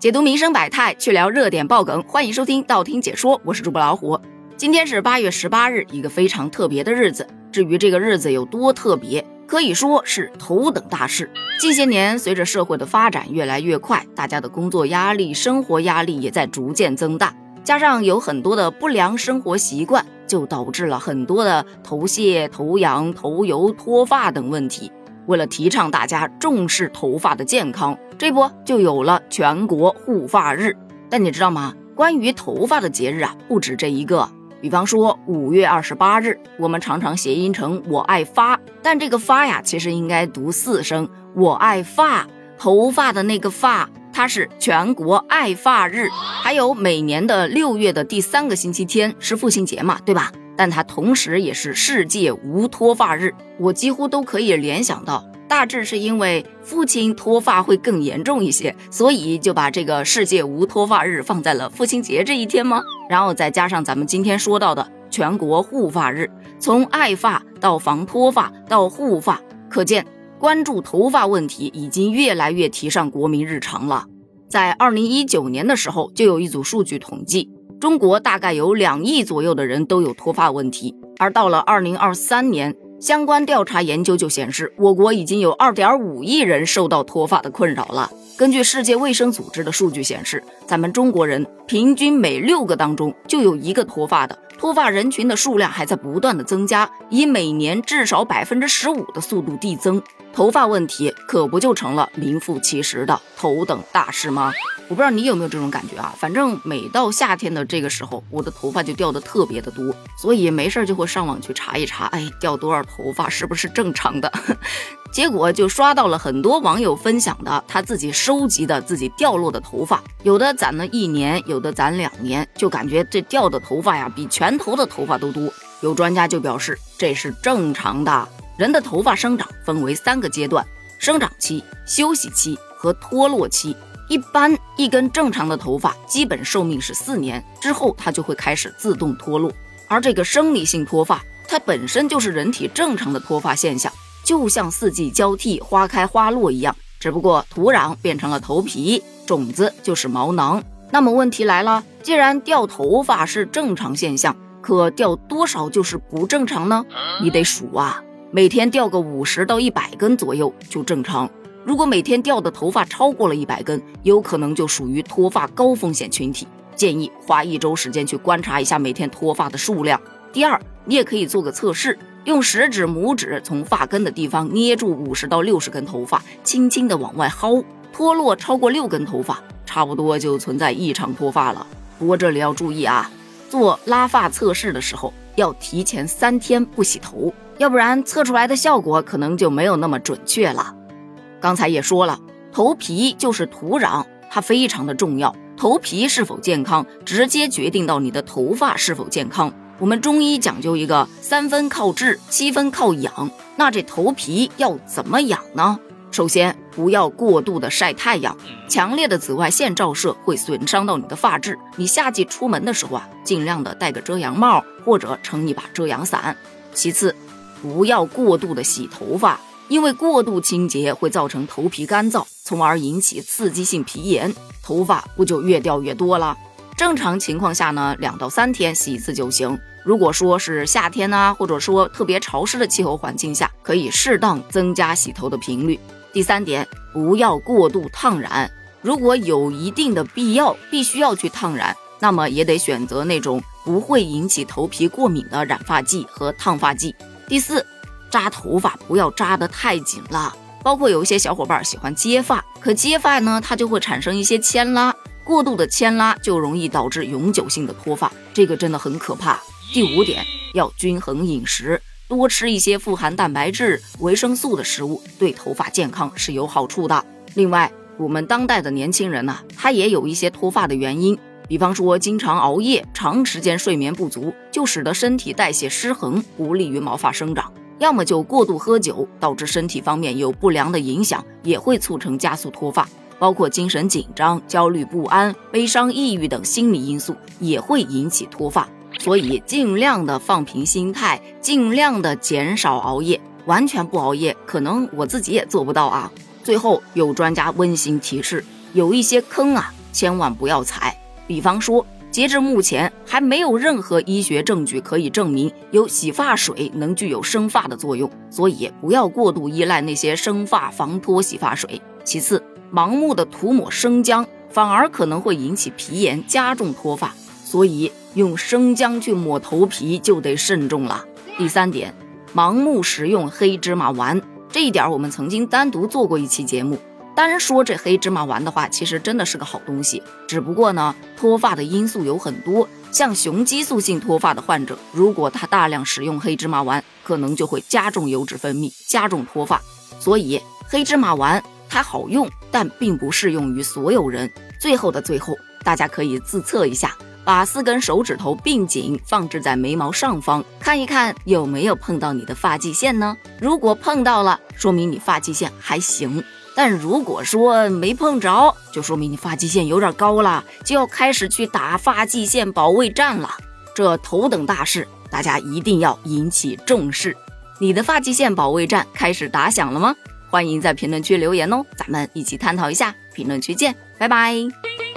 解读民生百态，去聊热点爆梗，欢迎收听道听解说，我是主播老虎。今天是八月十八日，一个非常特别的日子。至于这个日子有多特别，可以说是头等大事。近些年，随着社会的发展越来越快，大家的工作压力、生活压力也在逐渐增大，加上有很多的不良生活习惯，就导致了很多的头屑、头痒、头油、脱发等问题。为了提倡大家重视头发的健康，这不就有了全国护发日？但你知道吗？关于头发的节日啊，不止这一个。比方说五月二十八日，我们常常谐音成“我爱发”，但这个“发”呀，其实应该读四声“我爱发”。头发的那个“发”，它是全国爱发日。还有每年的六月的第三个星期天是父亲节嘛，对吧？但它同时也是世界无脱发日，我几乎都可以联想到，大致是因为父亲脱发会更严重一些，所以就把这个世界无脱发日放在了父亲节这一天吗？然后再加上咱们今天说到的全国护发日，从爱发到防脱发到护发，可见关注头发问题已经越来越提上国民日常了。在二零一九年的时候，就有一组数据统计。中国大概有两亿左右的人都有脱发问题，而到了二零二三年，相关调查研究就显示，我国已经有二点五亿人受到脱发的困扰了。根据世界卫生组织的数据显示，咱们中国人平均每六个当中就有一个脱发的，脱发人群的数量还在不断的增加，以每年至少百分之十五的速度递增。头发问题可不就成了名副其实的头等大事吗？我不知道你有没有这种感觉啊？反正每到夏天的这个时候，我的头发就掉的特别的多，所以没事就会上网去查一查，哎，掉多少头发是不是正常的？结果就刷到了很多网友分享的他自己收集的自己掉落的头发，有的攒了一年，有的攒两年，就感觉这掉的头发呀比全头的头发都多。有专家就表示这是正常的，人的头发生长分为三个阶段：生长期、休息期和脱落期。一般一根正常的头发基本寿命是四年，之后它就会开始自动脱落。而这个生理性脱发，它本身就是人体正常的脱发现象，就像四季交替、花开花落一样。只不过土壤变成了头皮，种子就是毛囊。那么问题来了，既然掉头发是正常现象，可掉多少就是不正常呢？你得数啊，每天掉个五十到一百根左右就正常。如果每天掉的头发超过了一百根，有可能就属于脱发高风险群体，建议花一周时间去观察一下每天脱发的数量。第二，你也可以做个测试，用食指、拇指从发根的地方捏住五十到六十根头发，轻轻的往外薅，脱落超过六根头发，差不多就存在异常脱发了。不过这里要注意啊，做拉发测试的时候要提前三天不洗头，要不然测出来的效果可能就没有那么准确了。刚才也说了，头皮就是土壤，它非常的重要。头皮是否健康，直接决定到你的头发是否健康。我们中医讲究一个三分靠治，七分靠养。那这头皮要怎么养呢？首先，不要过度的晒太阳，强烈的紫外线照射会损伤到你的发质。你夏季出门的时候啊，尽量的戴个遮阳帽，或者撑一把遮阳伞。其次，不要过度的洗头发。因为过度清洁会造成头皮干燥，从而引起刺激性皮炎，头发不就越掉越多了？正常情况下呢，两到三天洗一次就行。如果说是夏天呢，或者说特别潮湿的气候环境下，可以适当增加洗头的频率。第三点，不要过度烫染。如果有一定的必要，必须要去烫染，那么也得选择那种不会引起头皮过敏的染发剂和烫发剂。第四。扎头发不要扎得太紧了，包括有一些小伙伴喜欢接发，可接发呢，它就会产生一些牵拉，过度的牵拉就容易导致永久性的脱发，这个真的很可怕。第五点，要均衡饮食，多吃一些富含蛋白质、维生素的食物，对头发健康是有好处的。另外，我们当代的年轻人呢，他也有一些脱发的原因，比方说经常熬夜、长时间睡眠不足，就使得身体代谢失衡，不利于毛发生长。要么就过度喝酒，导致身体方面有不良的影响，也会促成加速脱发。包括精神紧张、焦虑不安、悲伤、抑郁等心理因素也会引起脱发。所以尽量的放平心态，尽量的减少熬夜。完全不熬夜，可能我自己也做不到啊。最后有专家温馨提示，有一些坑啊。千万不要踩。比方说，截至目前还没有任何医学证据可以证明有洗发水能具有生发的作用，所以不要过度依赖那些生发防脱洗发水。其次，盲目的涂抹生姜反而可能会引起皮炎，加重脱发，所以用生姜去抹头皮就得慎重了。第三点，盲目食用黑芝麻丸。这一点我们曾经单独做过一期节目。单说这黑芝麻丸的话，其实真的是个好东西。只不过呢，脱发的因素有很多，像雄激素性脱发的患者，如果他大量使用黑芝麻丸，可能就会加重油脂分泌，加重脱发。所以黑芝麻丸它好用，但并不适用于所有人。最后的最后，大家可以自测一下。把四根手指头并紧放置在眉毛上方，看一看有没有碰到你的发际线呢？如果碰到了，说明你发际线还行；但如果说没碰着，就说明你发际线有点高了，就要开始去打发际线保卫战了。这头等大事，大家一定要引起重视。你的发际线保卫战开始打响了吗？欢迎在评论区留言哦，咱们一起探讨一下。评论区见，拜拜。